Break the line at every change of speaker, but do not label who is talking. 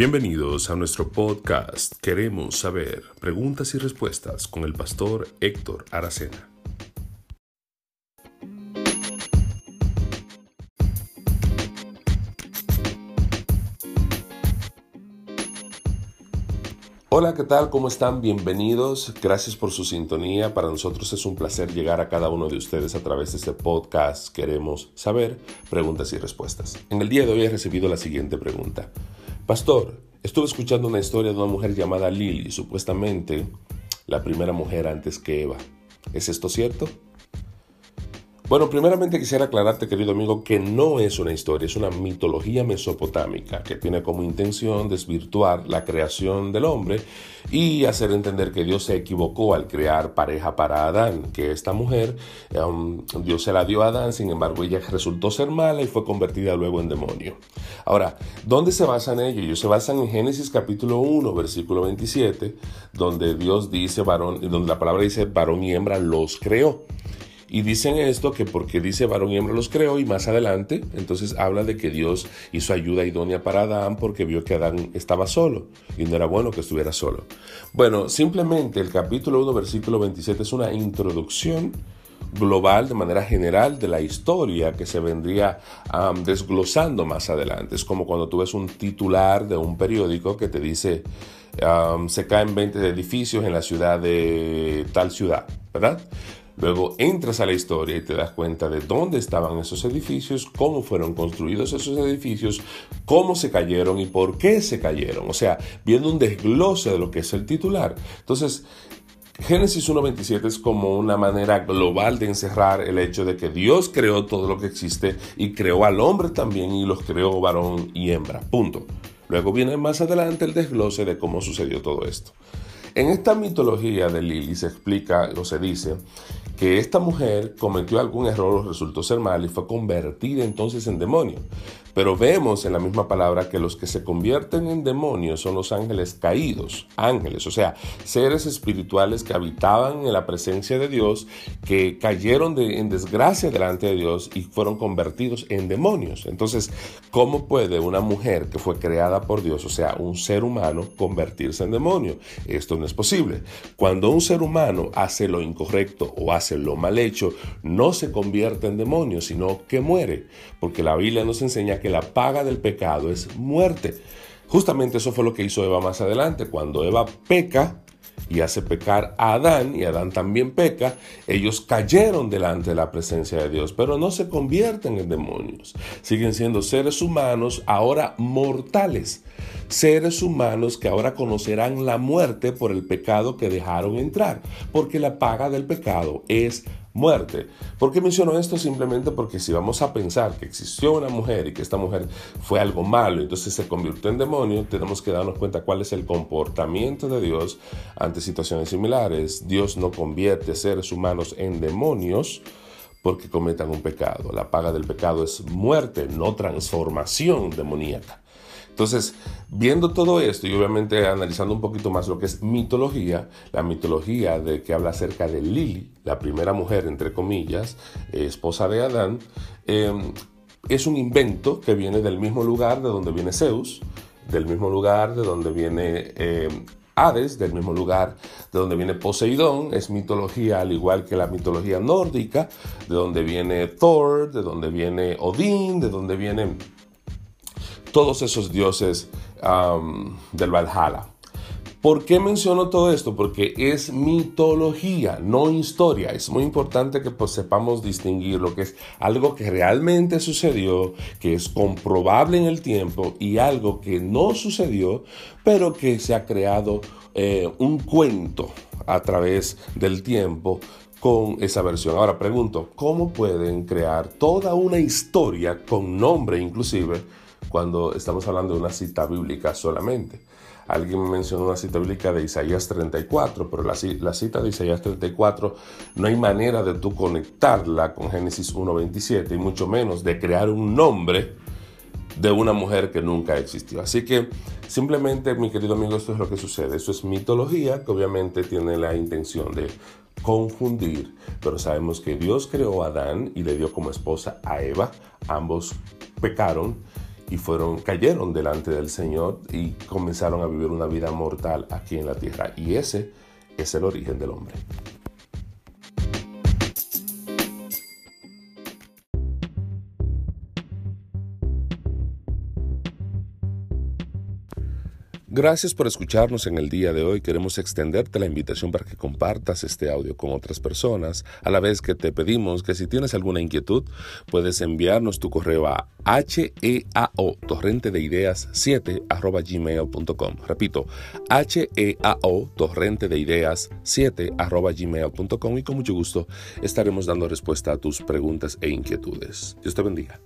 Bienvenidos a nuestro podcast Queremos saber preguntas y respuestas con el pastor Héctor Aracena. Hola, ¿qué tal? ¿Cómo están? Bienvenidos. Gracias por su sintonía. Para nosotros es un placer llegar a cada uno de ustedes a través de este podcast. Queremos saber preguntas y respuestas. En el día de hoy he recibido la siguiente pregunta. Pastor, estuve escuchando una historia de una mujer llamada Lily, supuestamente la primera mujer antes que Eva. ¿Es esto cierto? Bueno, primeramente quisiera aclararte, querido amigo, que no es una historia, es una mitología mesopotámica que tiene como intención desvirtuar la creación del hombre y hacer entender que Dios se equivocó al crear pareja para Adán, que esta mujer, um, Dios se la dio a Adán, sin embargo ella resultó ser mala y fue convertida luego en demonio. Ahora, ¿dónde se basan ellos? Ellos se basan en Génesis capítulo 1, versículo 27, donde Dios dice varón, donde la palabra dice varón y hembra los creó. Y dicen esto que porque dice varón y hembra los creó y más adelante, entonces habla de que Dios hizo ayuda idónea para Adán porque vio que Adán estaba solo y no era bueno que estuviera solo. Bueno, simplemente el capítulo 1, versículo 27 es una introducción global de manera general de la historia que se vendría desglosando más adelante. Es como cuando tú ves un titular de un periódico que te dice se caen 20 edificios en la ciudad de tal ciudad, ¿verdad? Luego entras a la historia y te das cuenta de dónde estaban esos edificios, cómo fueron construidos esos edificios, cómo se cayeron y por qué se cayeron. O sea, viendo un desglose de lo que es el titular. Entonces, Génesis 1.27 es como una manera global de encerrar el hecho de que Dios creó todo lo que existe y creó al hombre también y los creó varón y hembra. Punto. Luego viene más adelante el desglose de cómo sucedió todo esto. En esta mitología de Lili se explica o se dice que esta mujer cometió algún error resultó ser mal y fue convertida entonces en demonio. Pero vemos en la misma palabra que los que se convierten en demonios son los ángeles caídos, ángeles, o sea, seres espirituales que habitaban en la presencia de Dios, que cayeron en desgracia delante de Dios y fueron convertidos en demonios. Entonces, ¿cómo puede una mujer que fue creada por Dios, o sea, un ser humano, convertirse en demonio? Esto no es posible. Cuando un ser humano hace lo incorrecto o hace lo mal hecho, no se convierte en demonio, sino que muere, porque la Biblia nos enseña que la paga del pecado es muerte. Justamente eso fue lo que hizo Eva más adelante. Cuando Eva peca y hace pecar a Adán, y Adán también peca, ellos cayeron delante de la presencia de Dios, pero no se convierten en demonios. Siguen siendo seres humanos ahora mortales. Seres humanos que ahora conocerán la muerte por el pecado que dejaron entrar, porque la paga del pecado es muerte. ¿Por qué menciono esto? Simplemente porque si vamos a pensar que existió una mujer y que esta mujer fue algo malo, entonces se convirtió en demonio, tenemos que darnos cuenta cuál es el comportamiento de Dios ante situaciones similares. Dios no convierte seres humanos en demonios porque cometan un pecado. La paga del pecado es muerte, no transformación demoníaca. Entonces, viendo todo esto y obviamente analizando un poquito más lo que es mitología, la mitología de que habla acerca de Lili, la primera mujer, entre comillas, esposa de Adán, em, es un invento que viene del mismo lugar de donde viene Zeus, del mismo lugar de donde viene em, Hades, del mismo lugar de donde viene Poseidón, es mitología al igual que la mitología nórdica, de donde viene Thor, de donde viene Odín, de donde viene todos esos dioses del Valhalla. ¿Por qué menciono todo esto? Porque es mitología, no historia. Es muy importante que pues, sepamos distinguir lo que es algo que realmente sucedió, que es comprobable en el tiempo, y algo que no sucedió, pero que se ha creado eh, un cuento a través del tiempo con esa versión. Ahora pregunto, ¿cómo pueden crear toda una historia con nombre inclusive? Cuando estamos hablando de una cita bíblica solamente. Alguien me mencionó una cita bíblica de Isaías 34, pero la, cita de Isaías 34 no hay manera de tú conectarla con Génesis 1.27 y mucho menos de crear un nombre de una mujer que nunca existió. Así que simplemente, mi querido amigo, esto es lo que sucede. Eso es mitología que obviamente tiene la intención de confundir, pero sabemos que Dios creó a Adán y le dio como esposa a Eva. Ambos pecaron y fueron, cayeron delante del Señor y comenzaron a vivir una vida mortal aquí en la tierra. Y ese es el origen del hombre. Gracias por escucharnos en el día de hoy. Queremos extenderte la invitación para que compartas este audio con otras personas, a la vez que te pedimos que si tienes alguna inquietud, puedes enviarnos tu correo a heao torrente de ideas 7 arroba gmail.com. Repito, heao torrente de ideas 7 arroba gmail.com y con mucho gusto estaremos dando respuesta a tus preguntas e inquietudes. Dios te bendiga.